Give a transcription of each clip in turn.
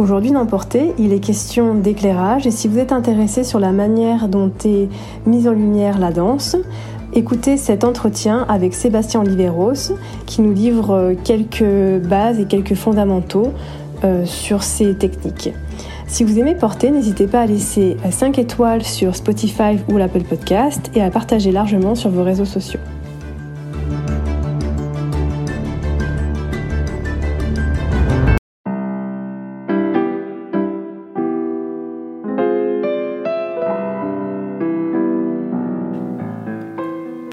Aujourd'hui dans Portée, il est question d'éclairage et si vous êtes intéressé sur la manière dont est mise en lumière la danse, écoutez cet entretien avec Sébastien Oliveros qui nous livre quelques bases et quelques fondamentaux euh, sur ces techniques. Si vous aimez Porter, n'hésitez pas à laisser 5 étoiles sur Spotify ou l'Apple Podcast et à partager largement sur vos réseaux sociaux.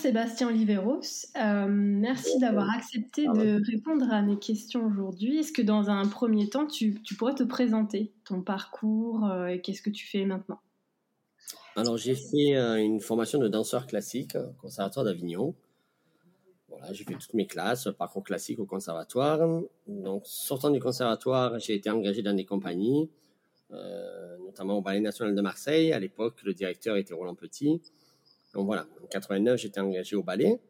Sébastien Oliveros, euh, merci d'avoir accepté de répondre à mes questions aujourd'hui. Est-ce que dans un premier temps, tu, pourrais te présenter ton parcours euh, et qu'est-ce que tu fais maintenant? Alors j'ai fait euh, une formation de danseur classique au Conservatoire d'Avignon. Voilà, j'ai fait toutes mes classes, parcours classique au conservatoire. Donc sortant du conservatoire, j'ai été engagé dans des compagnies, notamment au Ballet National de Marseille. À l'époque, le directeur était Roland Petit. Donc voilà, en 89, j'étais engagé au ballet.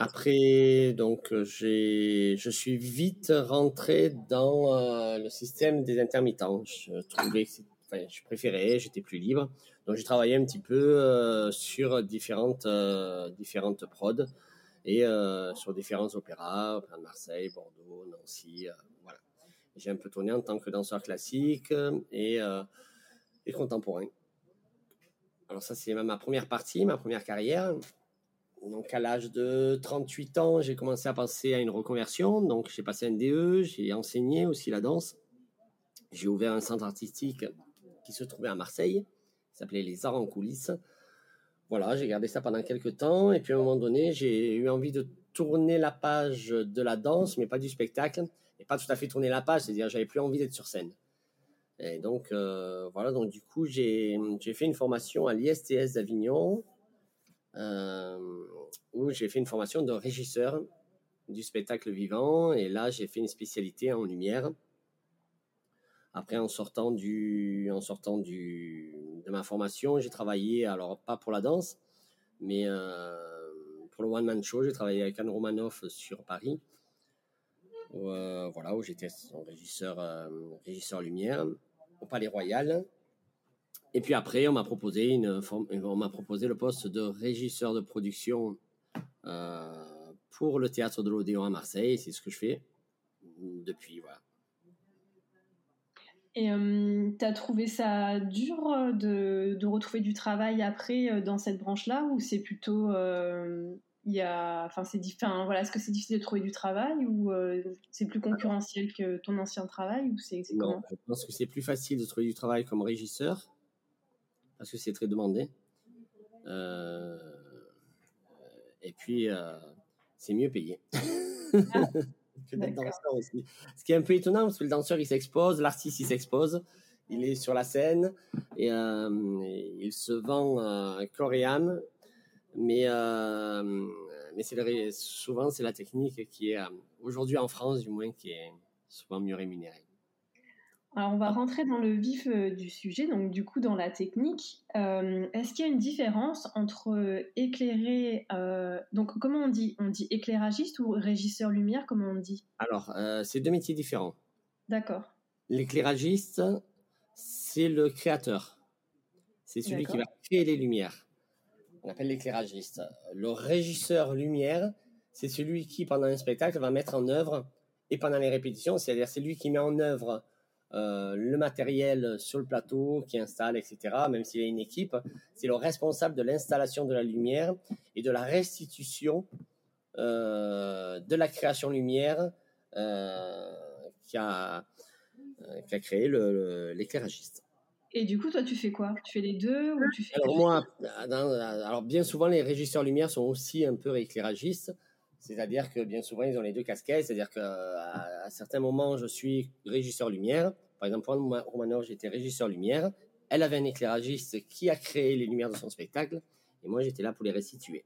Après, donc, je suis vite rentré dans euh, le système des intermittents. Je trouvais enfin, je préférais, j'étais plus libre. Donc, j'ai travaillé un petit peu euh, sur différentes, euh, différentes prods et sur différents opéras, opéra de Marseille, Bordeaux, Nancy, voilà. J'ai un peu tourné en tant que danseur classique et, et contemporain. Alors ça, c'est ma première partie, ma première carrière. Donc à l'âge de 38 ans, j'ai commencé à penser à une reconversion. Donc j'ai passé un DE, j'ai enseigné aussi la danse. J'ai ouvert un centre artistique qui se trouvait à Marseille, qui s'appelait Les Arts en coulisses. Voilà, j'ai gardé ça pendant quelques temps. Et puis à un moment donné, j'ai eu envie de tourner la page de la danse, mais pas du spectacle. Et pas tout à fait tourner la page, c'est-à-dire j'avais plus envie d'être sur scène. Et donc, euh, voilà, donc du coup, j'ai fait une formation à l'ISTS d'Avignon, euh, où j'ai fait une formation de régisseur du spectacle vivant. Et là, j'ai fait une spécialité en lumière. Après, en sortant, du, en sortant de ma formation, j'ai travaillé, alors pas pour la danse, mais euh, pour le One Man Show. J'ai travaillé avec Anne Romanoff sur Paris. voilà, où j'étais régisseur, régisseur lumière au Palais Royal. Et puis après, on m'a proposé, une, on proposé le poste de régisseur de production euh, pour le théâtre de l'Odéon à Marseille. C'est ce que je fais depuis. Voilà. Et euh, tu as trouvé ça dur de, de, retrouver du travail après euh, dans cette branche-là ou c'est plutôt il y a, enfin, c'est enfin, voilà, est-ce que c'est difficile de trouver du travail ou euh, c'est plus concurrentiel que ton ancien travail ou c'est, je pense que c'est plus facile de trouver du travail comme régisseur parce que c'est très demandé. Euh, et puis, euh, c'est mieux payé. Ah, que d'être danseur aussi. Ce qui est un peu étonnant parce que le danseur il s'expose, l'artiste il s'expose, il est sur la scène et il se vend corps et âme mais, euh, mais c'est souvent, c'est la technique qui est, euh, aujourd'hui en France du moins, qui est souvent mieux rémunérée. Alors, on va rentrer dans le vif euh, du sujet, donc du coup dans la technique. Est-ce qu'il y a une différence entre éclairer, donc comment on dit On dit éclairagiste ou régisseur lumière, comment on dit? Alors, c'est deux métiers différents. D'accord. L'éclairagiste, c'est le créateur. C'est celui qui va créer les lumières on appelle l'éclairagiste. Le régisseur lumière, c'est celui qui, pendant un spectacle, va mettre en œuvre, et pendant les répétitions, c'est-à-dire c'est lui qui met en œuvre euh, le matériel sur le plateau, qui installe, etc. Même s'il y a une équipe, c'est le responsable de l'installation de la lumière et de la restitution euh, de la création lumière euh, qui, a créé l'éclairagiste. Et du coup, toi, tu fais quoi? Tu fais les deux ou tu fais alors, moi, alors bien souvent, les régisseurs lumière sont aussi un peu éclairagistes. C'est-à-dire que bien souvent, ils ont les deux casquettes. C'est-à-dire qu'à à certains moments, je suis régisseur lumière. Par exemple, pour Romanov, j'étais régisseur lumière. Elle avait un éclairagiste qui a créé les lumières de son spectacle. Et moi, j'étais là pour les restituer.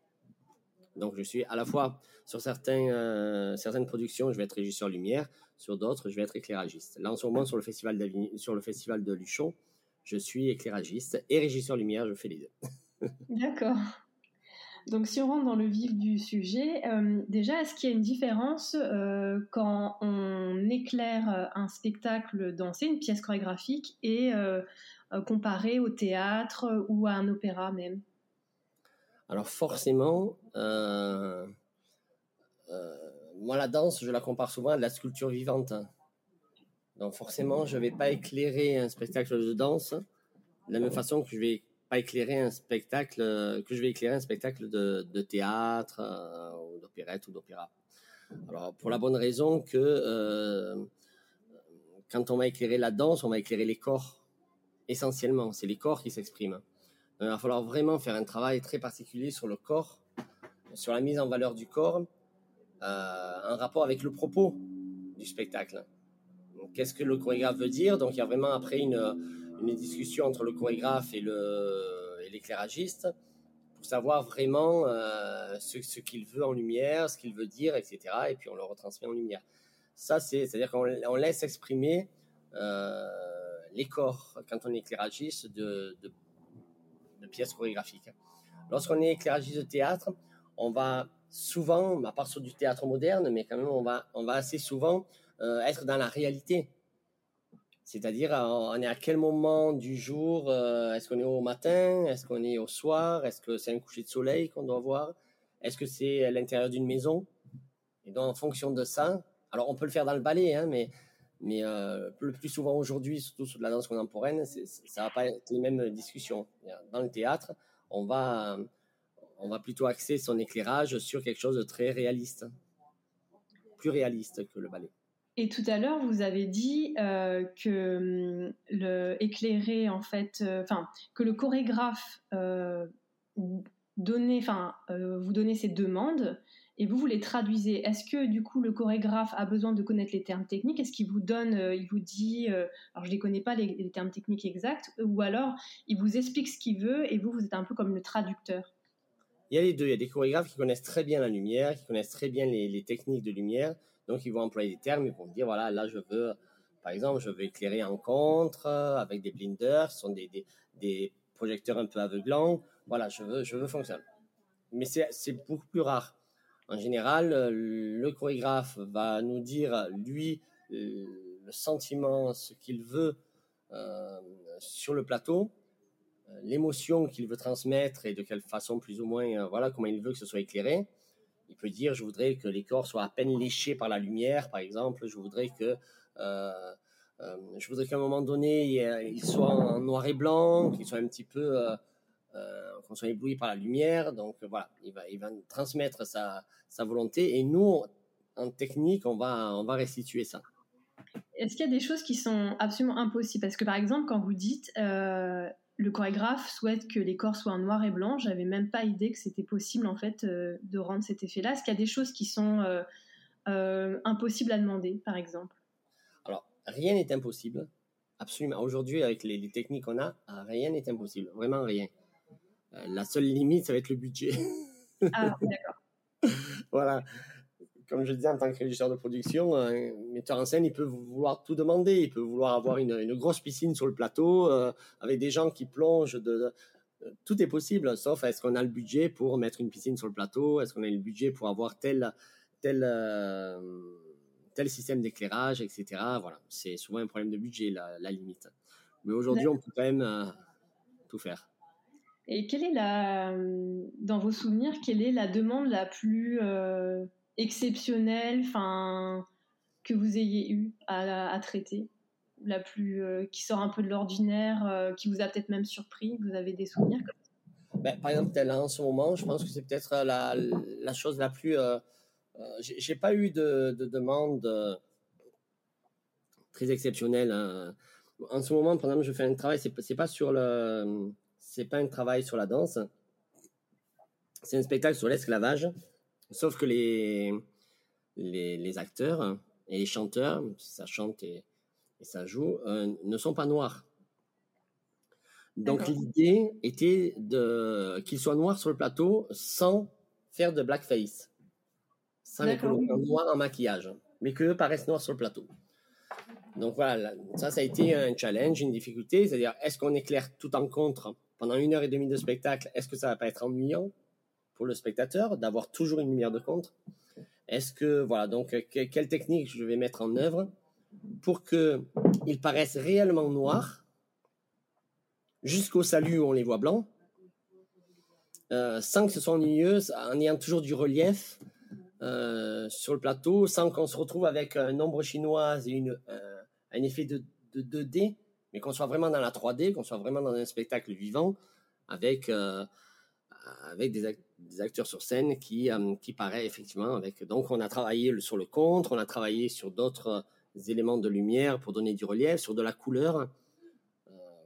Donc, je suis à la fois sur certains, euh, certaines productions, je vais être régisseur lumière. Sur d'autres, je vais être éclairagiste. Là, en ce moment, sur le festival, sur le festival de Luchon, je suis éclairagiste et régisseur lumière. Je fais les deux. D'accord. Donc, si on rentre dans le vif du sujet, euh, déjà, est-ce qu'il y a une différence euh, quand on éclaire euh, un spectacle dansé, une pièce chorégraphique, et comparé au théâtre ou à un opéra même? Alors, forcément, moi, la danse, je la compare souvent à de la sculpture vivante. Donc, forcément, je ne vais pas éclairer un spectacle de danse de la même façon que je vais éclairer un spectacle, euh, que je vais éclairer un spectacle de, théâtre euh, ou d'opérette ou d'opéra. Alors pour la bonne raison que euh, quand on va éclairer la danse, on va éclairer les corps essentiellement. C'est les corps qui s'expriment. il va falloir vraiment faire un travail très particulier sur le corps, sur la mise en valeur du corps, en rapport avec le propos du spectacle. Qu'est-ce que le chorégraphe veut dire Donc il y a vraiment après une discussion entre le chorégraphe et l'éclairagiste pour savoir vraiment euh, ce, qu'il veut en lumière, ce qu'il veut dire, etc. Et puis on le retransmet en lumière. Ça, c'est, c'est-à-dire qu'on on laisse exprimer euh, les corps quand on est éclairagiste de, de, de pièces chorégraphiques. Lorsqu'on est éclairagiste de théâtre, on va souvent, à part sur du théâtre moderne, mais quand même, on va, on va assez souvent euh, être dans la réalité c'est-à-dire, on est à quel moment du jour euh, Est-ce qu'on est au matin Est-ce qu'on est au soir Est-ce que c'est un coucher de soleil qu'on doit voir Est-ce que c'est à l'intérieur d'une maison? Et donc, en fonction de ça, alors on peut le faire dans le ballet, hein, mais euh, le plus souvent aujourd'hui, surtout sur la danse contemporaine, ça va pas être les mêmes discussions. Dans le théâtre, on va plutôt axer son éclairage sur quelque chose de très réaliste, plus réaliste que le ballet. Et tout à l'heure, vous avez dit euh, que hum, le en fait, euh, enfin que le chorégraphe euh, donnait, enfin euh, vous donnait ses demandes et vous vous les traduisez. Est-ce que du coup le chorégraphe a besoin de connaître les termes techniques? Est-ce qu'il vous donne, il vous dit, alors je les connais pas les, termes techniques exacts, ou alors il vous explique ce qu'il veut et vous vous êtes un peu comme le traducteur? Il y a les deux. Il y a des chorégraphes qui connaissent très bien la lumière, qui connaissent très bien les techniques de lumière donc, ils vont employer des termes, ils vont dire, voilà, là, je veux, par exemple, je veux éclairer un contre avec des blinders, ce sont des, des, projecteurs un peu aveuglants. Voilà, je veux, je veux fonctionner. Mais c'est beaucoup plus rare. En général, le chorégraphe va nous dire, lui, le sentiment, ce qu'il veut euh, sur le plateau, euh, l'émotion qu'il veut transmettre et de quelle façon plus ou moins, euh, voilà, comment il veut que ce soit éclairé. Il peut dire, je voudrais que les corps soient à peine léchés par la lumière, par exemple. Je voudrais que, euh, euh, je voudrais qu'à un moment donné, ils soient en noir et blanc, qu'ils soient un petit peu, euh, qu'on soit ébloui par la lumière. Donc voilà, il va, transmettre sa, volonté. Et nous, en technique, on va, restituer ça. Est-ce qu'il y a des choses qui sont absolument impossibles? Parce que par exemple, quand vous dites le chorégraphe souhaite que les corps soient en noir et blanc. J'avais même pas idée que c'était possible en fait euh, de rendre cet effet-là. Est-ce qu'il y a des choses qui sont euh, euh, impossibles à demander, par exemple? Alors, rien n'est impossible. Absolument. Aujourd'hui, avec les, les techniques qu'on a, rien n'est impossible. Vraiment rien. la seule limite, ça va être le budget. Ah, d'accord. voilà comme je disais, en tant que régisseur de production, un metteur en scène, il peut vouloir tout demander. Il peut vouloir avoir une, une grosse piscine sur le plateau euh, avec des gens qui plongent. De, de, tout est possible, sauf est-ce qu'on a le budget pour mettre une piscine sur le plateau? Est-ce qu'on a le budget pour avoir tel tel euh, tel système d'éclairage, etc. Voilà, c'est souvent un problème de budget la, la limite. Mais aujourd'hui, on peut quand même euh, tout faire. Et quelle est la, dans vos souvenirs, quelle est la demande la plus euh exceptionnelle, enfin, que vous ayez eu à, traiter, la plus, euh, qui sort un peu de l'ordinaire, euh, qui vous a peut-être même surpris. Vous avez des souvenirs comme ben, Par exemple, là en ce moment, je pense que c'est peut-être la, la chose la plus. Euh, euh J'ai pas eu de, de demande euh, très exceptionnelle. Hein. En ce moment, par exemple, je fais un travail. C'est pas sur le, c'est pas un travail sur la danse. C'est un spectacle sur l'esclavage Sauf que les, les, acteurs et les chanteurs, ça chante et, ça joue, euh, ne sont pas noirs. Donc l'idée était de qu'ils soient noirs sur le plateau sans faire de blackface, sans les colorer noirs en maquillage, mais qu'eux paraissent noirs sur le plateau. Donc voilà, ça, ça a été un challenge, une difficulté, c'est-à-dire est-ce qu'on éclaire tout en contre pendant une heure et demie de spectacle? Est-ce que ça va pas être ennuyant? Le spectateur d'avoir toujours une lumière de contre. Est-ce que voilà, donc quelle technique je vais mettre en œuvre pour que ils paraissent réellement noirs jusqu'au salut où on les voit blancs, euh, sans que ce soit ennuyeux, en ayant toujours du relief euh, sur le plateau, sans qu'on se retrouve avec un nombre chinoise et une, euh, un effet de, de 2D, mais qu'on soit vraiment dans la 3D, qu'on soit vraiment dans un spectacle vivant, avec avec des, des, acteurs sur scène qui qui paraît effectivement avec. Donc on a travaillé sur le contre, on a travaillé sur d'autres éléments de lumière pour donner du relief, sur de la couleur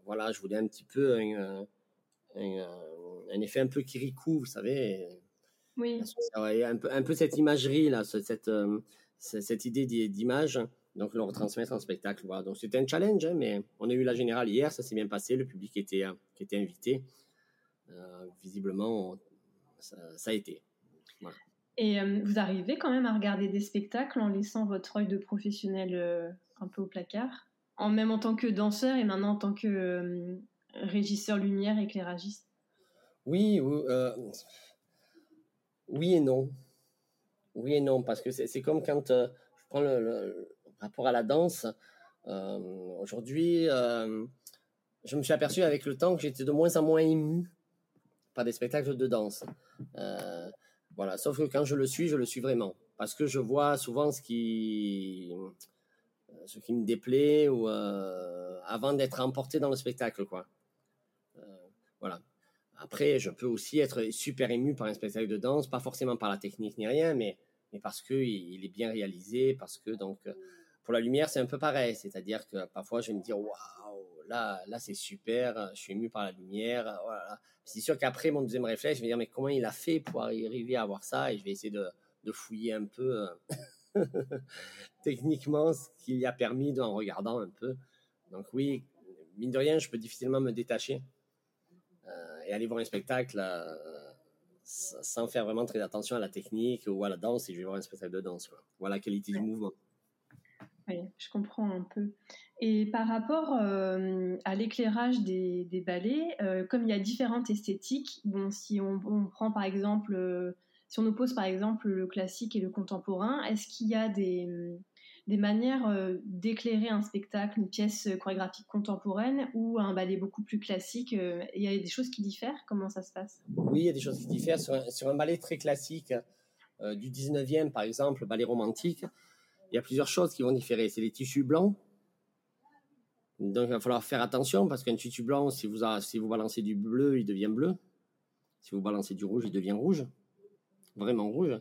voilà, je voulais un petit peu un, un, effet un peu kirikou, vous savez. Oui. Un peu, un peu cette imagerie là, cette, euh, cette idée d'image. Donc le retransmettre en spectacle. Voilà. Donc c'était un challenge, hein, mais on a eu la générale hier, ça s'est bien passé, le public était, euh, qui était invité. Euh, visiblement, ça, a été. Et vous arrivez quand même à regarder des spectacles en laissant votre œil de professionnel un peu au placard? En même en tant que danseur et maintenant en tant que euh, régisseur lumière, éclairagiste? Oui, euh, oui et non. Oui et non, parce que c'est comme quand euh, je prends le, rapport à la danse. Aujourd'hui, je me suis aperçu avec le temps que j'étais de moins en moins ému des spectacles de danse. voilà, sauf que quand je le suis, je le suis vraiment. Parce que je vois souvent ce qui euh, ce qui me déplaît ou euh, avant d'être emporté dans le spectacle quoi euh, voilà après je peux aussi être super ému par un spectacle de danse pas forcément par la technique ni rien mais mais parce que il est bien réalisé parce que donc pour la lumière c'est un peu pareil c'est-à-dire que parfois je vais me dire waouh là là c'est super je suis ému par la lumière voilà c'est sûr qu'après mon deuxième réflexe je vais dire mais comment il a fait pour arriver à avoir ça? Et je vais essayer de de fouiller un peu techniquement ce qu'il y a permis en regardant un peu. Donc oui, mine de rien, je peux difficilement me détacher euh, et aller voir un spectacle euh, sans faire vraiment très attention à la technique ou à la danse. Et je vais voir un spectacle de danse, quoi. Voilà la qualité du mouvement. Oui, je comprends un peu. Et par rapport euh, à l'éclairage des, ballets, comme il y a différentes esthétiques, bon, si on, prend par exemple si on oppose par exemple le classique et le contemporain, est-ce qu'il y a des, des manières euh, d'éclairer un spectacle, une pièce chorégraphique contemporaine ou un ballet beaucoup plus classique euh, Il y a des choses qui diffèrent? Comment ça se passe? Oui, il y a des choses qui diffèrent. Sur un, ballet très classique euh, du 19e, par exemple, le ballet romantique, il y a plusieurs choses qui vont différer. C'est les tissus blancs. Donc, il va falloir faire attention parce qu'un tissu blanc, si vous, si vous balancez du bleu, il devient bleu. Si vous balancez du rouge, il devient rouge vraiment rouge.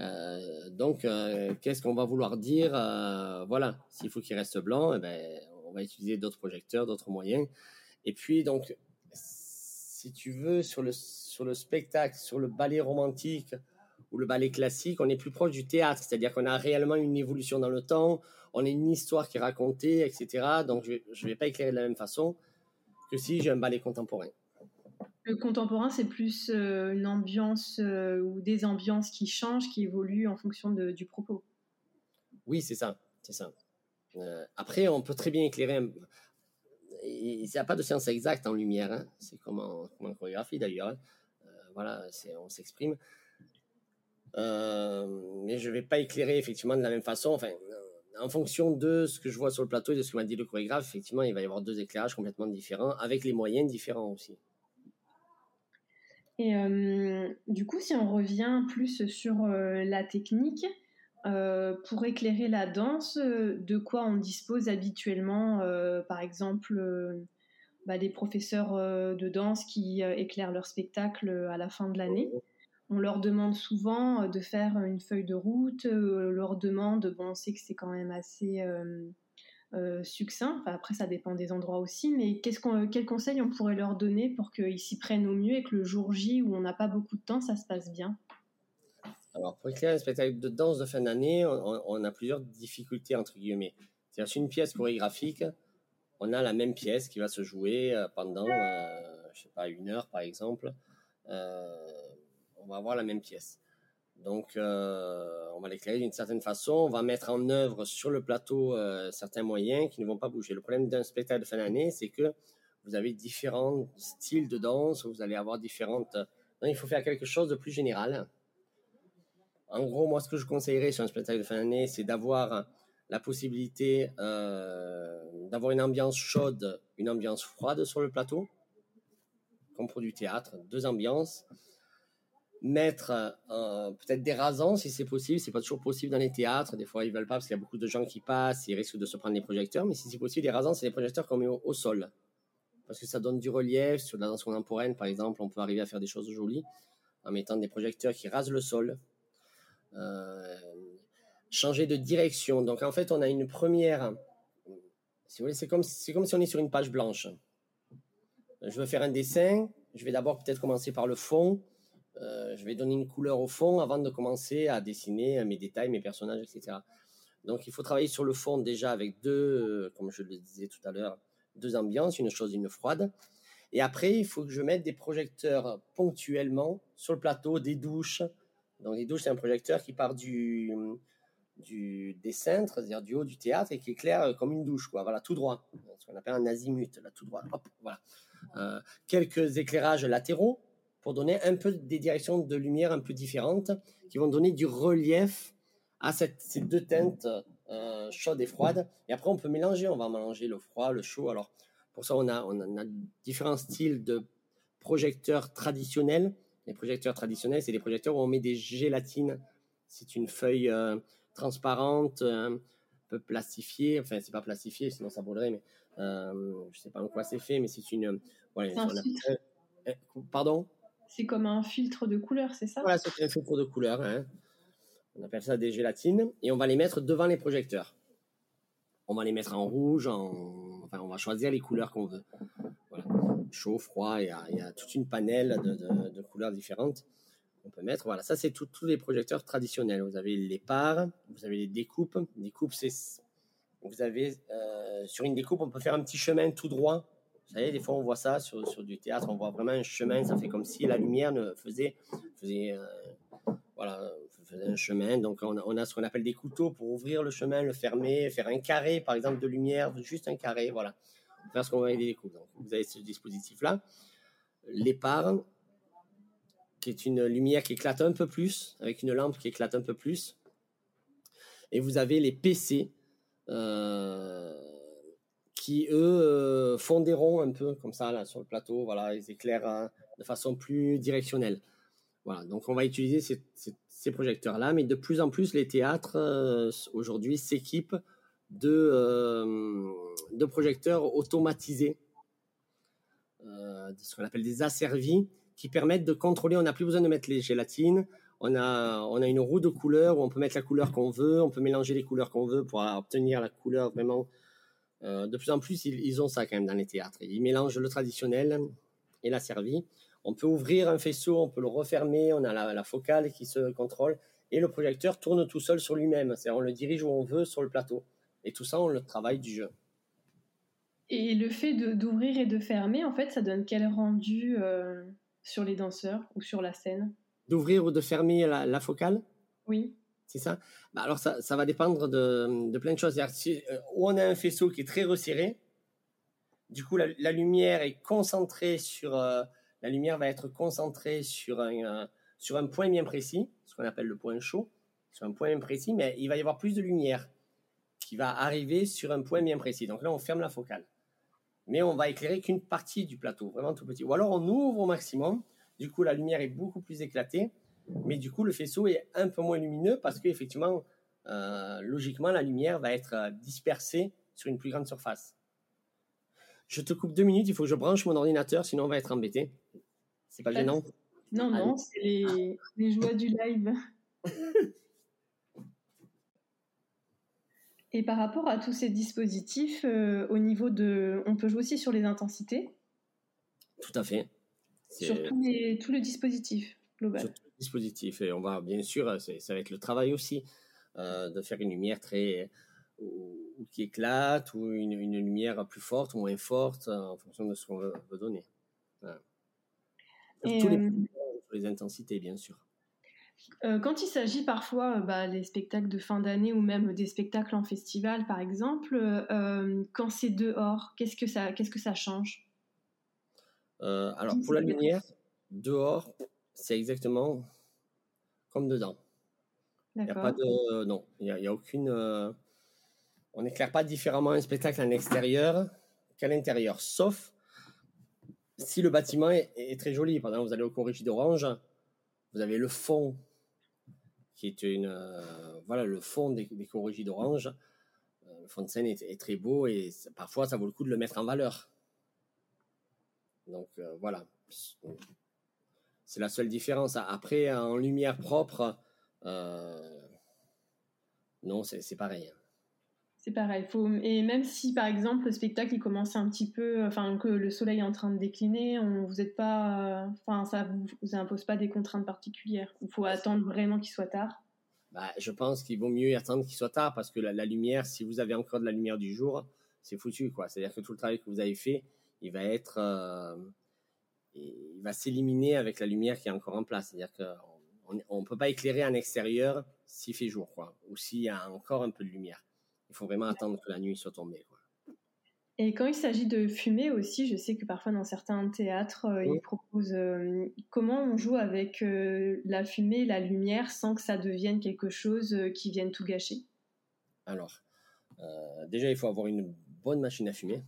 Euh, donc, euh, qu'est-ce qu'on va vouloir dire euh, Voilà, s'il faut qu'il reste blanc, eh ben, on va utiliser d'autres projecteurs, d'autres moyens. Et puis, donc, si tu veux, sur le, sur le spectacle, sur le ballet romantique ou le ballet classique, on est plus proche du théâtre, c'est-à-dire qu'on a réellement une évolution dans le temps, on a une histoire qui est racontée, etc. Donc, je ne vais pas éclairer de la même façon que si j'ai un ballet contemporain. Le contemporain, c'est plus euh, une ambiance euh, ou des ambiances qui changent, qui évoluent en fonction de, du propos. Oui, c'est ça, c'est ça. Euh, après, on peut très bien éclairer. Il n'y a pas de science exacte en lumière. Hein. C'est comme en, chorégraphie d'ailleurs. Hein. voilà, on s'exprime. Mais je ne vais pas éclairer effectivement de la même façon. Enfin, en fonction de ce que je vois sur le plateau et de ce que m'a dit le chorégraphe, effectivement, il va y avoir deux éclairages complètement différents, avec les moyens différents aussi. Et euh, du coup, si on revient plus sur euh, la technique, euh, pour éclairer la danse, de quoi on dispose habituellement Par exemple, bah, des professeurs de danse qui éclairent leur spectacle à la fin de l'année? On leur demande souvent de faire une feuille de route, on leur demande, bon, on sait que c'est quand même assez euh, succinct. après, ça dépend des endroits aussi, mais quels conseils on pourrait leur donner pour qu'ils s'y prennent au mieux et que le jour J où on n'a pas beaucoup de temps, ça se passe bien? Alors, pour éclairer un spectacle de danse de fin d'année, on, a plusieurs difficultés, entre guillemets. C'est-à-dire, une pièce chorégraphique, on a la même pièce qui va se jouer euh, pendant, euh, sais pas, une heure, par exemple. Euh, on va avoir la même pièce. Donc, euh, on va l'éclairer d'une certaine façon. On va mettre en œuvre sur le plateau euh, certains moyens qui ne vont pas bouger. Le problème d'un spectacle de fin d'année, c'est que vous avez différents styles de danse. Vous allez avoir différentes. Non, il faut faire quelque chose de plus général. En gros, moi, ce que je conseillerais sur un spectacle de fin d'année, c'est d'avoir la possibilité euh, d'avoir une ambiance chaude, une ambiance froide sur le plateau, comme pour du théâtre, deux ambiances mettre euh, peut-être des rasants si c'est possible. C'est pas toujours possible dans les théâtres. Des fois, ils veulent pas parce qu'il y a beaucoup de gens qui passent. Ils risquent de se prendre les projecteurs. Mais si c'est possible, des rasants, c'est des projecteurs qu'on met au, sol. Parce que ça donne du relief. Sur la danse contemporaine, par exemple, on peut arriver à faire des choses jolies en mettant des projecteurs qui rasent le sol. Euh, changer de direction. Donc, en fait, on a une première... Si vous voulez, c'est comme, c'est comme si on est sur une page blanche. Je veux faire un dessin. Je vais d'abord peut-être commencer par le fond euh, je vais donner une couleur au fond avant de commencer à dessiner mes détails, mes personnages, etc. Donc il faut travailler sur le fond déjà avec deux, euh, comme je le disais tout à l'heure, deux ambiances, une chaude, une froide. Et après, il faut que je mette des projecteurs ponctuellement sur le plateau, des douches. Donc les douches, c'est un projecteur qui part du, du des cintres, c'est-à-dire du haut du théâtre, et qui éclaire comme une douche. Voilà, tout droit. Ce qu'on appelle un azimut, là, tout droit. Hop, voilà. Euh, quelques éclairages latéraux pour donner un peu des directions de lumière un peu différentes qui vont donner du relief à cette, ces deux teintes euh, chaudes et froides. Et après, on peut mélanger. On va mélanger le froid, le chaud. Alors, pour ça, on a, on a différents styles de projecteurs traditionnels. Les projecteurs traditionnels, c'est des projecteurs où on met des gélatines. C'est une feuille euh, transparente, un peu plastifiée. Enfin, c'est pas plastifié, sinon ça brûlerait. Mais euh, je sais pas en quoi c'est fait, mais c'est une. Voilà, euh, Pardon? C'est comme un filtre de couleur, c'est ça? Voilà, c'est un filtre de couleur. Hein. On appelle ça des gélatines. Et on va les mettre devant les projecteurs. On va les mettre en rouge, en... enfin, on va choisir les couleurs qu'on veut. Voilà. Chaud, froid, il y a, toute une panelle de, couleurs différentes qu'on peut mettre. Voilà, ça c'est tous les projecteurs traditionnels. Vous avez les parts, vous avez les découpes. Découpes, c'est vous avez euh, sur une découpe, on peut faire un petit chemin tout droit vous savez, des fois, on voit ça sur, sur du théâtre, on voit vraiment un chemin, ça fait comme si la lumière faisait, faisait, euh, voilà, faisait un chemin. Donc, on a, ce qu'on appelle des couteaux pour ouvrir le chemin, le fermer, faire un carré, par exemple, de lumière, juste un carré, voilà. Faire ce qu'on va aider les Donc, vous avez ce dispositif-là. L'épargne, qui est une lumière qui éclate un peu plus, avec une lampe qui éclate un peu plus. Et vous avez les PC, euh, qui eux font des ronds un peu comme ça là sur le plateau. Voilà, ils éclairent hein, de façon plus directionnelle. Voilà, donc on va utiliser ces, projecteurs-là, mais de plus en plus les théâtres euh, aujourd'hui s'équipent de, euh, de projecteurs automatisés, euh, ce qu'on appelle des asservis, qui permettent de contrôler. On n'a plus besoin de mettre les gélatines. On a, on a une roue de couleurs où on peut mettre la couleur qu'on veut, on peut mélanger les couleurs qu'on veut pour obtenir la couleur vraiment de plus en plus, ils, ont ça quand même dans les théâtres. Ils mélangent le traditionnel et la servie. On peut ouvrir un faisceau, on peut le refermer, on a la, focale qui se contrôle et le projecteur tourne tout seul sur lui-même. C'est-à-dire on le dirige où on veut sur le plateau. Et tout ça, on le travaille du jeu. Et le fait d'ouvrir et de fermer, en fait, ça donne quel rendu euh, sur les danseurs ou sur la scène? D'ouvrir ou de fermer la focale? Oui. Ça bah Alors, ça, va dépendre de, plein de choses. Si, euh, on a un faisceau qui est très resserré, du coup, la, la lumière est concentrée sur... Euh, la lumière va être concentrée sur un, euh, sur un point bien précis, ce qu'on appelle le point chaud, sur un point bien précis, mais il va y avoir plus de lumière qui va arriver sur un point bien précis. Donc là, on ferme la focale. Mais on va éclairer qu'une partie du plateau, vraiment tout petit. Ou alors, on ouvre au maximum. Du coup, la lumière est beaucoup plus éclatée mais du coup le faisceau est un peu moins lumineux parce qu'effectivement, euh, logiquement, la lumière va être euh, dispersée sur une plus grande surface. Je te coupe deux minutes, il faut que je branche mon ordinateur, sinon on va être embêté. C'est pas gênant Non, non, c'est les, les joies du live. Et par rapport à tous ces dispositifs, euh, au niveau de, on peut jouer aussi sur les intensités? Tout à fait. Sur tous les, tous les dispositifs global. Sur tout le dispositif. Et on va, bien sûr, ça va être le travail aussi, euh, de faire une lumière très, ou, qui éclate, ou une, une, lumière plus forte ou moins forte, en fonction de ce qu'on veut, donner. Voilà. Et tous les, euh, les intensités, bien sûr. Euh, quand il s'agit parfois euh, bah, les spectacles de fin d'année ou même des spectacles en festival, par exemple, euh, quand c'est dehors, qu'est-ce que ça, qu'est-ce que ça change? Alors pour la lumière, dehors, c'est exactement comme dedans. Il n'y a pas de, non, il n'y a, aucune. on n'éclaire pas différemment un spectacle à l'extérieur qu'à l'intérieur, sauf si le bâtiment est, très joli. Par exemple, vous allez au Corrigi d'Orange vous avez le fond qui est une euh, voilà le fond des, des d'orange. Euh, le fond de scène est, très beau et parfois ça vaut le coup de le mettre en valeur. Donc euh, voilà, c'est la seule différence. Après en lumière propre, non c'est pareil. C'est pareil. Faut... Et même si, par exemple, le spectacle il commence un petit peu, enfin que le soleil est en train de décliner, on vous êtes pas, enfin ça vous, vous impose pas des contraintes particulières. Il faut attendre vraiment qu'il soit tard. Bah, je pense qu'il vaut mieux attendre qu'il soit tard parce que la, lumière, si vous avez encore de la lumière du jour, c'est foutu quoi. C'est-à-dire que tout le travail que vous avez fait, il va être, euh, il va s'éliminer avec la lumière qui est encore en place. C'est-à-dire qu'on on, peut pas éclairer en extérieur s'il fait jour quoi, ou s'il y a encore un peu de lumière il faut vraiment attendre que la nuit soit tombée. Et quand il s'agit de fumer aussi, je sais que parfois dans certains théâtres, euh, ils proposent euh, comment on joue avec euh, la fumée, la lumière, sans que ça devienne quelque chose qui vienne tout gâcher? Alors, déjà, il faut avoir une bonne machine à fumer.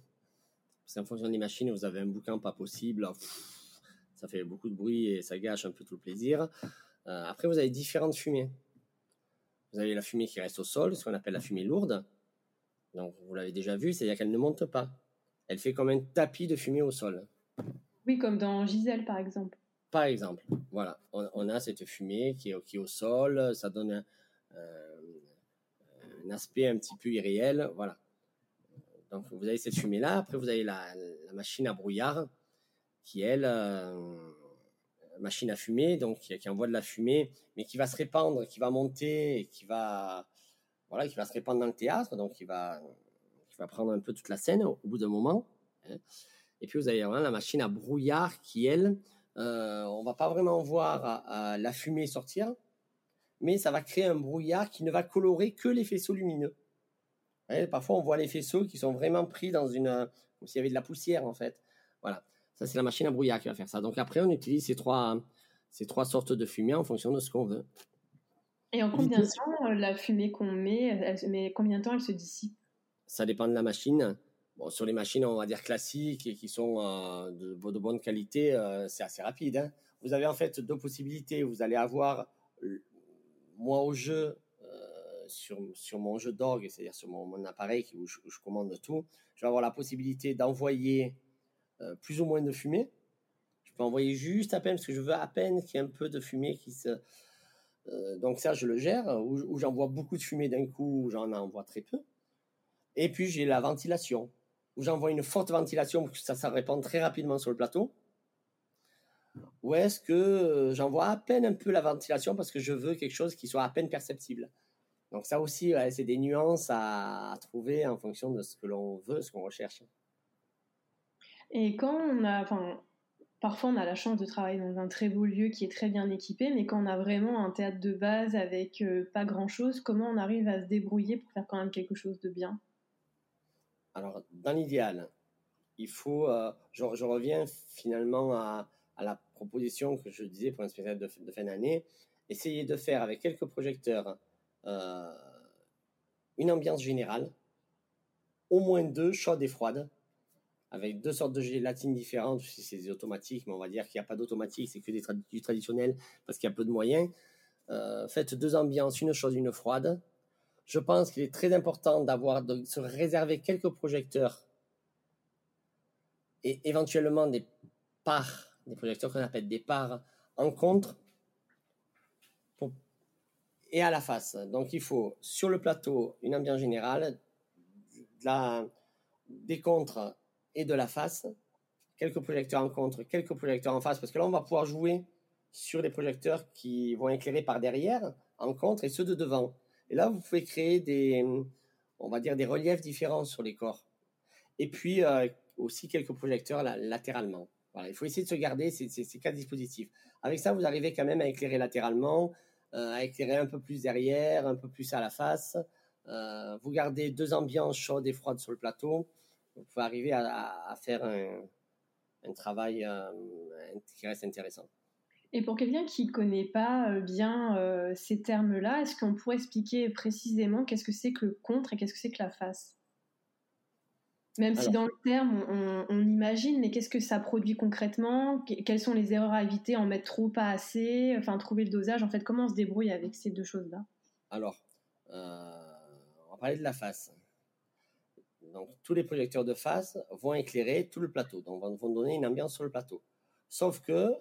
C'est en fonction des machines, vous avez un boucan pas possible, ça fait beaucoup de bruit et ça gâche un peu tout le plaisir. après, vous avez différentes fumées. Vous avez la fumée qui reste au sol, ce qu'on appelle la fumée lourde. Donc, vous l'avez déjà vu, c'est-à-dire qu'elle ne monte pas. Elle fait comme un tapis de fumée au sol. Oui, comme dans Gisèle, par exemple. Par exemple, voilà. On, a cette fumée qui est, qui au sol, ça donne un, aspect un petit peu irréel, voilà. Donc, vous avez cette fumée-là. Après, vous avez la, machine à brouillard qui, elle, euh, machine à fumer, donc qui, envoie de la fumée, mais qui va se répandre, qui va monter, et qui va voilà, qui va se répandre dans le théâtre, donc qui va qui va prendre un peu toute la scène au, bout d'un moment. Hein. Et puis vous avez vraiment la machine à brouillard qui elle, euh, on va pas vraiment voir la fumée sortir, mais ça va créer un brouillard qui ne va colorer que les faisceaux lumineux. Parfois on voit les faisceaux qui sont vraiment pris dans une comme s'il y avait de la poussière en fait. Voilà. Ça, c'est la machine à brouillard qui va faire ça. Donc après, on utilise ces trois, ces trois sortes de fumée en fonction de ce qu'on veut. Et en combien de temps euh, la fumée qu'on met, elle, met combien de temps elle se dissipe? Ça dépend de la machine. Bon, sur les machines, on va dire classiques et qui sont euh, de, de, bonne qualité, euh, c'est assez rapide. Hein. Vous avez en fait deux possibilités. Vous allez avoir, moi au jeu, sur, sur mon jeu d'orgue, c'est-à-dire sur mon, mon appareil où je, commande tout, je vais avoir la possibilité d'envoyer euh, plus ou moins de fumée. Je peux envoyer juste à peine, parce que je veux à peine qu'il y ait un peu de fumée qui se... Euh, donc ça, je le gère, où, j'envoie beaucoup de fumée d'un coup, j'en envoie très peu. Et puis j'ai la ventilation, où j'envoie une forte ventilation pour que ça, ça répande très rapidement sur le plateau. Ou est-ce que euh, j'envoie à peine un peu la ventilation parce que je veux quelque chose qui soit à peine perceptible. Donc ça aussi, c'est des nuances à trouver en fonction de ce que l'on veut, ce qu'on recherche. Et quand on a, enfin, parfois on a la chance de travailler dans un très beau lieu qui est très bien équipé, mais quand on a vraiment un théâtre de base avec euh, pas grand chose, comment on arrive à se débrouiller pour faire quand même quelque chose de bien? Alors, dans l'idéal, il faut, euh, je, reviens finalement à, la proposition que je disais pour un spectacle de, fin d'année, essayer de faire avec quelques projecteurs une ambiance générale, au moins deux, chaudes et froides, avec deux sortes de gélatine différentes, si c'est des automatiques, mais on va dire qu'il n'y a pas d'automatique, c'est que des du traditionnel parce qu'il y a peu de moyens. Euh, faites deux ambiances, une chaude, une froide. Je pense qu'il est très important d'avoir de se réserver quelques projecteurs et éventuellement des parts, des projecteurs qu'on appelle des parts en contre et à la face. Donc il faut sur le plateau une ambiance générale, des contres et de la face, quelques projecteurs en contre, quelques projecteurs en face, parce que là, on va pouvoir jouer sur les projecteurs qui vont éclairer par derrière, en contre, et ceux de devant. Et là, vous pouvez créer des, on va dire, des reliefs différents sur les corps. Et puis, euh, aussi quelques projecteurs latéralement. Voilà, il faut essayer de se garder ces, ces, quatre dispositifs. Avec ça, vous arrivez quand même à éclairer latéralement, à éclairer un peu plus derrière, un peu plus à la face. Euh, vous gardez deux ambiances chaudes et froides sur le plateau. Vous pouvez arriver à, faire un, travail euh, qui reste intéressant. Et pour quelqu'un qui ne connaît pas euh, bien euh, ces termes-là, est-ce qu'on pourrait expliquer précisément qu'est-ce que c'est que le contre et qu'est-ce que c'est que la face? Même si dans le terme, on, imagine, mais qu'est-ce que ça produit concrètement? Quelles sont les erreurs à éviter En mettre trop, pas assez? Enfin, trouver le dosage. En fait, comment on se débrouille avec ces deux choses-là? Alors, on va parler de la face. Donc, tous les projecteurs de face vont éclairer tout le plateau, donc vont donner une ambiance sur le plateau. Sauf que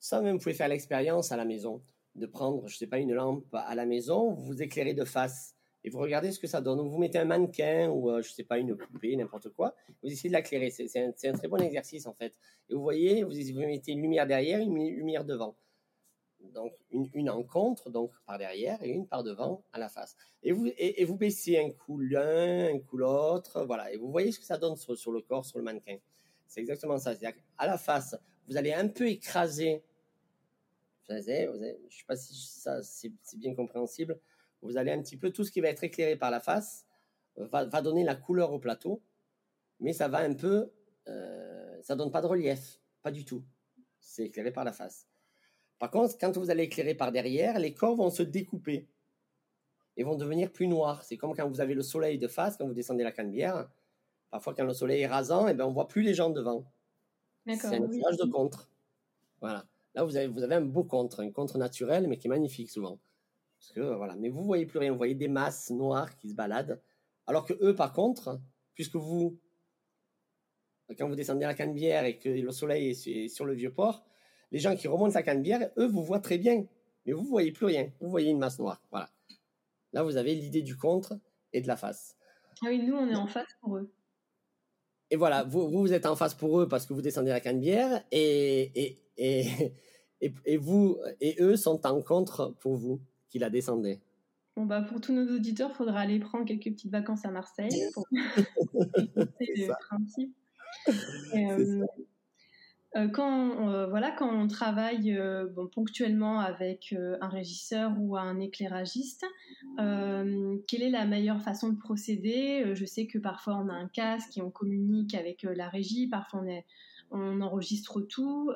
ça, même, vous pouvez faire l'expérience à la maison, de prendre, je sais pas, une lampe à la maison, vous vous éclairez de face et vous regardez ce que ça donne. vous mettez un mannequin ou, euh, je sais pas, une poupée, n'importe quoi, vous essayez de l'éclairer. C'est un, un, très bon exercice, en fait. Et vous voyez, vous, mettez une lumière derrière, une lumière devant. Donc, une, en contre, donc par derrière, et une par devant, à la face. Et vous, baissez un coup l'un, un coup l'autre, voilà. Et vous voyez ce que ça donne sur, le corps, sur le mannequin. C'est exactement ça. C'est-à-dire à la face, vous allez un peu écraser. Vous savez, vous je sais pas si ça c'est bien compréhensible. Vous allez un petit peu tout ce qui va être éclairé par la face va, va donner la couleur au plateau, mais ça va un peu, euh, ça donne pas de relief, pas du tout. C'est éclairé par la face. Par contre, quand vous allez éclairer par derrière, les corps vont se découper et vont devenir plus noirs. C'est comme quand vous avez le soleil de face, quand vous descendez la canebière. Parfois, quand le soleil est rasant, et eh ben, on voit plus les gens devant. C'est un image de contre. Voilà. Là, vous avez, vous avez un beau contre, un contre naturel, mais qui est magnifique souvent. Parce que, voilà. Mais vous voyez plus rien. Vous voyez des masses noires qui se baladent. Alors que eux, par contre, puisque vous, quand vous descendez la canebière et que le soleil est sur le vieux port, les gens qui remontent la canebière, eux, vous voient très bien. Mais vous voyez plus rien. Vous voyez une masse noire. Voilà. Là, vous avez l'idée du contre et de la face. Ah oui, nous, on est en face pour eux. Et voilà, vous, vous êtes en face pour eux parce que vous descendez la canebière et, et, et, et, vous, et eux sont en contre pour vous qui la descendez. Bon, bah, pour tous nos auditeurs, il faudra aller prendre quelques petites vacances à Marseille pour le principe. Euh, euh, quand, euh, voilà, quand on travaille bon, ponctuellement avec un régisseur ou un éclairagiste, quelle est la meilleure façon de procéder? Je sais que parfois on a un casque et on communique avec la régie, parfois on, est, on enregistre tout.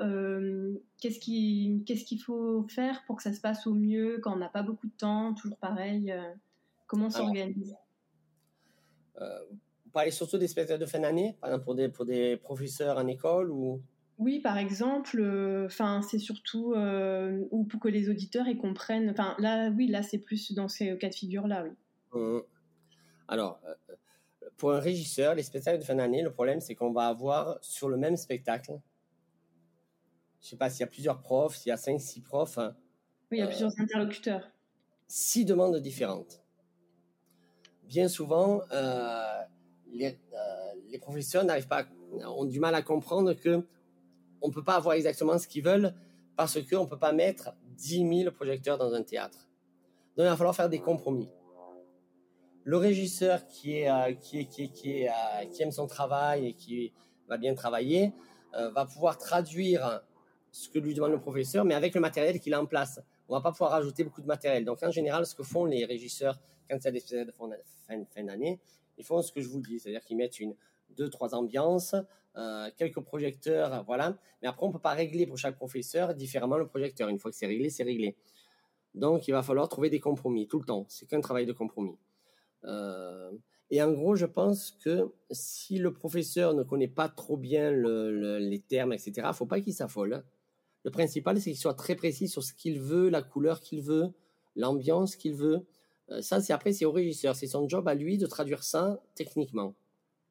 qu'est-ce qu'il qu'est-ce qu'il faut faire pour que ça se passe au mieux quand on n'a pas beaucoup de temps Toujours pareil, comment on s'organise? Vous parlez surtout des spectacles de fin d'année, par exemple pour des, pour des professeurs en école ou? Oui, par exemple, euh, enfin, c'est surtout euh, ou pour que les auditeurs y comprennent. Enfin, là, oui, là, c'est plus dans ces cas de figure-là, oui. Mmh. Alors, euh, pour un régisseur, les spectacles de fin d'année, le problème, c'est qu'on va avoir sur le même spectacle, je sais pas s'il y a plusieurs profs, s'il y a cinq, six profs. Hein, oui, il y a plusieurs interlocuteurs. Six demandes différentes. Bien souvent, les, les professeurs n'arrivent pas, ont du mal à comprendre que on peut pas avoir exactement ce qu'ils veulent parce qu'on peut pas mettre 10 000 projecteurs dans un théâtre. Donc il va falloir faire des compromis. Le régisseur qui aime son travail et qui va bien travailler euh, va pouvoir traduire ce que lui demande le professeur, mais avec le matériel qu'il a en place. On va pas pouvoir rajouter beaucoup de matériel. Donc en général, ce que font les régisseurs quand il y a des de fin, d'année, ils font ce que je vous dis, c'est-à-dire qu'ils mettent une deux, trois ambiances, euh, quelques projecteurs, voilà. Mais après, on peut pas régler pour chaque professeur différemment le projecteur. Une fois que c'est réglé, c'est réglé. Donc, il va falloir trouver des compromis tout le temps. C'est qu'un travail de compromis. Euh, et en gros, je pense que si le professeur ne connaît pas trop bien le, les termes, etc., faut pas qu'il s'affole. Le principal, c'est qu'il soit très précis sur ce qu'il veut, la couleur qu'il veut, l'ambiance qu'il veut. Euh, ça, c'est après, c'est au régisseur. C'est son job à lui de traduire ça techniquement.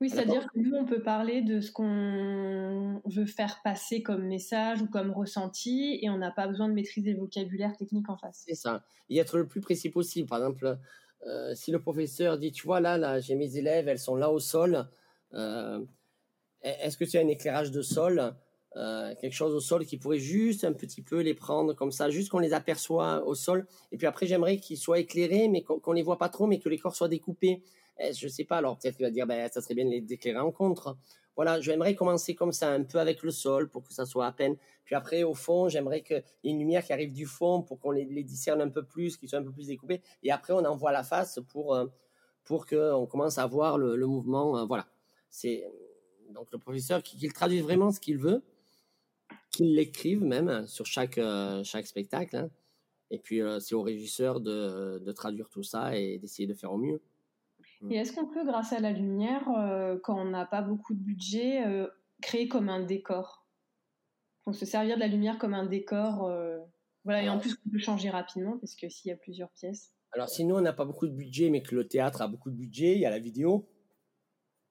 Oui, c'est-à-dire que nous, on peut parler de ce qu'on veut faire passer comme message ou comme ressenti, et on n'a pas besoin de maîtriser le vocabulaire technique en face. C'est ça. Y être le plus précis possible. Par exemple, euh, si le professeur dit, tu vois, là, là, j'ai mes élèves, elles sont là au sol. Euh, Est-ce que tu as un éclairage de sol euh, quelque chose au sol qui pourrait juste un petit peu les prendre comme ça, juste qu'on les aperçoit au sol? Et puis après, j'aimerais qu'ils soient éclairés, mais qu'on les voit pas trop, mais que les corps soient découpés. Eh, je sais pas. Alors peut-être qu'il va dire, ben ça serait bien de les éclairer en contre. Voilà, j'aimerais commencer comme ça, un peu avec le sol, pour que ça soit à peine. Puis après, au fond, j'aimerais qu'il y ait une lumière qui arrive du fond pour qu'on les, les, discerne un peu plus, qu'ils soient un peu plus découpés. Et après, on envoie la face pour euh, pour qu'on commence à voir le, mouvement. Euh, voilà. C'est donc le professeur qui, traduit vraiment ce qu'il veut qu'ils l'écrivent même hein, sur chaque, euh, chaque spectacle. Hein. Et puis, c'est au régisseur de, de, traduire tout ça et d'essayer de faire au mieux. Et est-ce qu'on peut, grâce à la lumière, euh, quand on n'a pas beaucoup de budget, créer comme un décor? Donc, se servir de la lumière comme un décor. voilà, et en plus, on peut changer rapidement parce que s'il y a plusieurs pièces. Alors, si nous, on n'a pas beaucoup de budget, mais que le théâtre a beaucoup de budget, il y a la vidéo.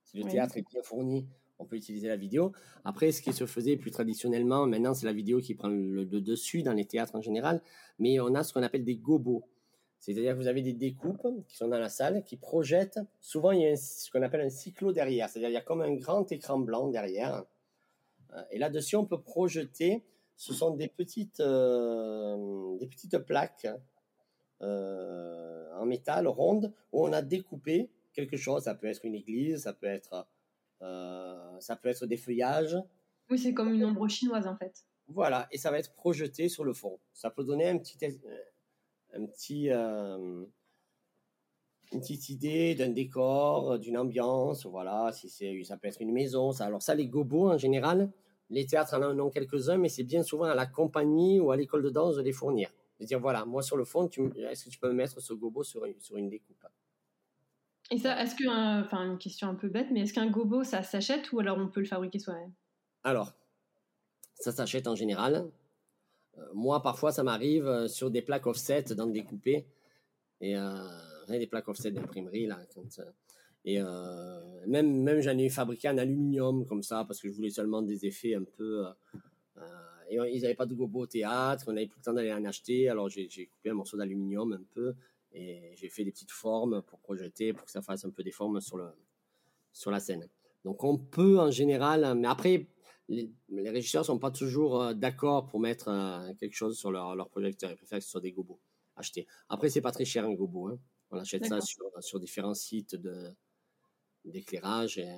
Si le théâtre est bien fourni, on peut utiliser la vidéo. Après, ce qui se faisait plus traditionnellement, maintenant c'est la vidéo qui prend le, dessus dans les théâtres en général, mais on a ce qu'on appelle des gobos. C'est-à-dire que vous avez des découpes qui sont dans la salle, qui projettent. Souvent, il y a ce qu'on appelle un cyclo derrière, c'est-à-dire il y a comme un grand écran blanc derrière. Euh, et là-dessus, on peut projeter. Ce sont des petites, euh, des petites plaques euh, en métal rondes où on a découpé quelque chose. Ça peut être une église, ça peut être euh, ça peut être des feuillages. Oui, c'est comme une ombre chinoise en fait. Voilà, et ça va être projeté sur le fond. Ça peut donner un petit, un petit, euh, une petite idée d'un décor, d'une ambiance. Voilà, si c'est, ça peut être une maison. Ça, alors ça, les gobos en général, les théâtres en ont quelques-uns, mais c'est bien souvent à la compagnie ou à l'école de danse de les fournir. De dire voilà, moi sur le fond, est-ce que tu peux me mettre ce gobo sur sur une découpe? Et ça, est-ce que, enfin, une question un peu bête, mais est-ce qu'un gobo, ça s'achète ou alors on peut le fabriquer soi-même? Alors, ça s'achète en général. Euh, moi, parfois, ça m'arrive euh, sur des plaques offset dans le découpé. Et euh, des plaques offset d'imprimerie, là. et même, même j'en ai fabriqué en aluminium, comme ça, parce que je voulais seulement des effets un peu... Et ils n'avaient pas de gobo au théâtre, on n'avait plus le temps d'aller en acheter, alors j'ai coupé un morceau d'aluminium un peu, et j'ai fait des petites formes pour projeter, pour que ça fasse un peu des formes sur le sur la scène. Donc on peut en général, mais après les, les régisseurs sont pas toujours euh, d'accord pour mettre euh, quelque chose sur leur, leur projecteur. Ils préfèrent que ce soit des gobos achetés. Après c'est pas très cher un gobo. Hein. On achète ça sur, sur différents sites de d'éclairage. Et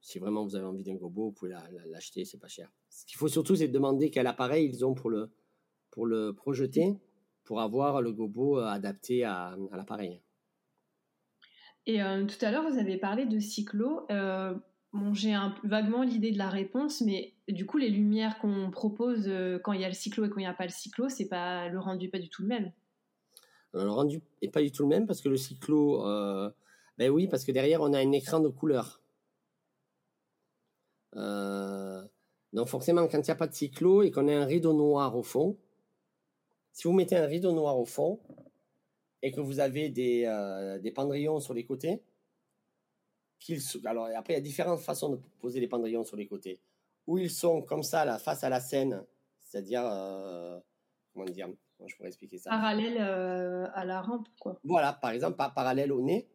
si vraiment vous avez envie d'un gobo, vous pouvez l'acheter, c'est pas cher. Ce qu'il faut surtout, c'est de demander quel appareil ils ont pour le pour le projeter pour avoir le gobo euh, adapté à, l'appareil. Et euh, tout à l'heure, vous avez parlé de cyclo. Euh, j'ai vaguement l'idée de la réponse, mais du coup, les lumières qu'on propose quand il y a le cyclo et quand il n'y a pas le cyclo, c'est pas le rendu pas du tout le même. le rendu est pas du tout le même parce que le cyclo, ben oui, parce que derrière on a un écran de couleur. donc forcément, quand il n'y a pas de cyclo et qu'on a un rideau noir au fond, si vous mettez un rideau noir au fond et que vous avez des, euh, des pendrillons sur les côtés, qu'ils, alors après il y a différentes façons de poser les pendrillons sur les côtés. Où ils sont comme ça, là, face à la scène, c'est-à-dire, euh, comment dire, comment je pourrais expliquer ça? Parallèle euh, à la rampe, quoi. Voilà, par exemple, par, parallèle au nez.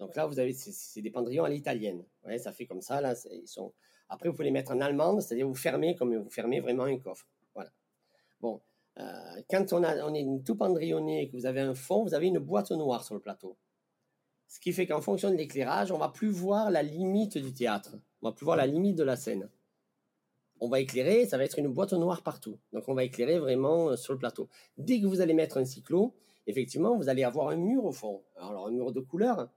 Donc là, vous avez, c'est, des pendrillons à l'italienne. Ouais, ça fait comme ça, là, ils sont. Après, vous pouvez les mettre en allemande, c'est-à-dire vous fermez comme vous fermez vraiment un coffre. Voilà. Bon, euh, quand on, a, on est tout pendrillonné et que vous avez un fond, vous avez une boîte noire sur le plateau. Ce qui fait qu'en fonction de l'éclairage, on va plus voir la limite du théâtre. On va plus voir la limite de la scène. On va éclairer, ça va être une boîte noire partout. Donc on va écairer vraiment euh, sur le plateau. Dès que vous allez mettre un cyclo, effectivement, vous allez avoir un mur au fond. Alors un mur de couleur,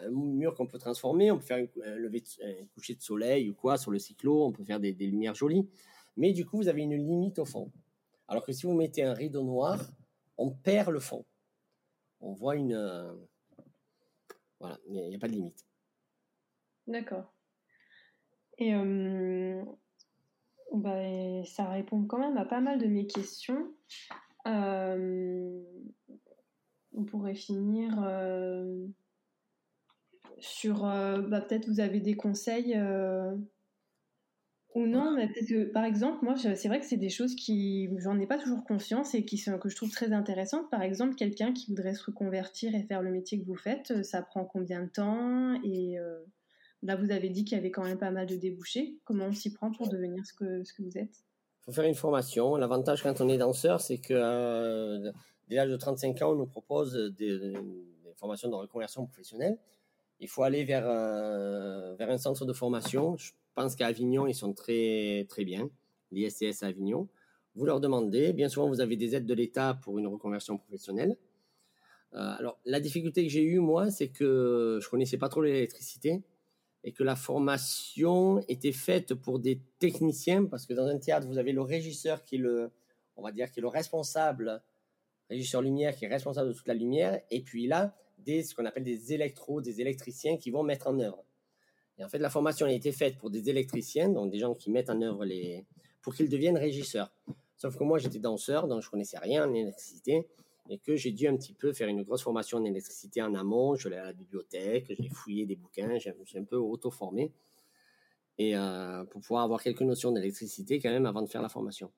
un mur qu'on peut transformer, on peut faire un, lever un coucher de soleil ou quoi sur le cyclo, on peut faire des, des lumières jolies. Mais du coup, vous avez une limite au fond. Alors que si vous mettez un rideau noir, on perd le fond. On voit une... Euh, voilà, il n'y a, pas de limite. D'accord. Et euh, bah, ça répond quand même à pas mal de mes questions. Euh, on pourrait finir sur... Bah, peut-être vous avez des conseils ou non, mais que, par exemple, moi, c'est vrai que c'est des choses qui, j'en ai pas toujours conscience et qui sont, que je trouve très intéressantes. Par exemple, quelqu'un qui voudrait se reconvertir et faire le métier que vous faites, euh, ça prend combien de temps et euh, Là, vous avez dit qu'il y avait quand même pas mal de débouchés. Comment on s'y prend pour devenir ce que, ce que vous êtes? Il faut faire une formation. L'avantage quand on est danseur, c'est que euh, dès l'âge de 35 ans, on nous propose des, formations de reconversion professionnelle. Il faut aller vers, vers un centre de formation. Pense qu'à Avignon, ils sont très, très bien. L'ISCS à Avignon. Vous leur demandez. Bien souvent, vous avez des aides de l'État pour une reconversion professionnelle. Euh, alors, la difficulté que j'ai eue, moi, c'est que je connaissais pas trop l'électricité et que la formation était faite pour des techniciens parce que dans un théâtre, vous avez le régisseur qui est le, on va dire, qui est le responsable, régisseur lumière qui est responsable de toute la lumière et puis là, des, ce qu'on appelle des électros, des électriciens qui vont mettre en œuvre. Et en fait, la formation a été faite pour des électriciens, donc des gens qui mettent en œuvre les, pour qu'ils deviennent régisseurs. Sauf que moi, j'étais danseur, donc je connaissais rien en électricité et que j'ai dû un petit peu faire une grosse formation en électricité en amont. Je suis allé à la bibliothèque, j'ai fouillé des bouquins, j'ai un peu auto-formé et euh, pour pouvoir avoir quelques notions d'électricité quand même avant de faire la formation.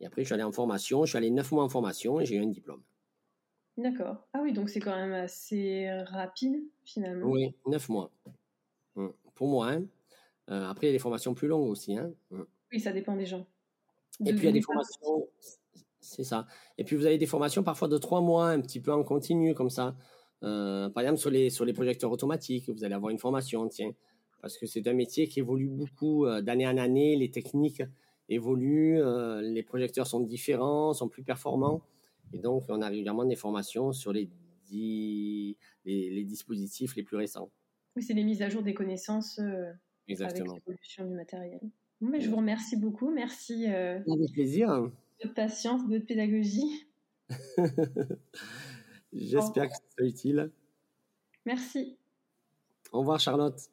Et après, je suis allé en formation, je suis allé neuf mois en formation et j'ai eu un diplôme. D'accord. Ah oui, donc c'est quand même assez rapide finalement. Oui, neuf mois. Hum. Pour moi, hein. Euh, après, il y a des formations plus longues aussi. Hein. Hum. Oui, ça dépend des gens. Et puis il y a des formations, c'est ça. Et puis vous avez des formations parfois de trois mois, un petit peu en continu comme ça. Euh, par exemple sur les sur les projecteurs automatiques, vous allez avoir une formation, tiens, parce que c'est un métier qui évolue beaucoup euh, d'année en année. Les techniques évoluent, les projecteurs sont différents, sont plus performants, et donc on a régulièrement des formations sur les les, les dispositifs les plus récents. Oui, c'est les mises à jour des connaissances euh, Exactement. avec l'évolution du matériel. Bon, mais je vous remercie beaucoup. Merci. Euh, Avec plaisir. De patience, de pédagogie. J'espère que ça soit utile. Merci. Au revoir Charlotte.